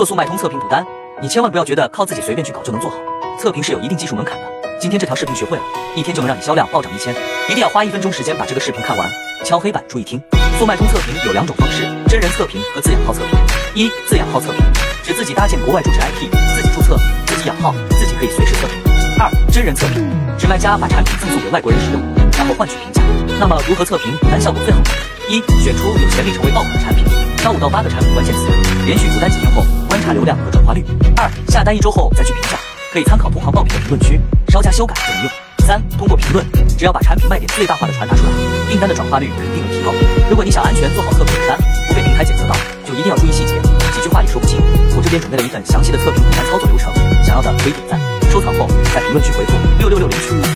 做速卖通测评补单，你千万不要觉得靠自己随便去搞就能做好，测评是有一定技术门槛的。今天这条视频学会了，一天就能让你销量暴涨一千，一定要花一分钟时间把这个视频看完。敲黑板注意听，速卖通测评有两种方式：真人测评和自养号测评。一、自养号测评，指自己搭建国外住址 IP，自己注册，自己养号，自己可以随时测评。二、真人测评，指卖家把产品赠送给外国人使用，然后换取评价。那么如何测评补单效果最好呢？一、选出有潜力成为爆款的产品，挑五到八个产品关键词，连续补单几天后流量和转化率。二、下单一周后再去评价，可以参考同行爆品的评论区，稍加修改就能用。三、通过评论，只要把产品卖点最大化的传达出来，订单的转化率肯定能提高。如果你想安全做好测评补单，不被平台检测到，就一定要注意细节，几句话也说不清。我这边准备了一份详细的测评补单操作流程，想要的可以点赞、收藏后在评论区回复六六六领取。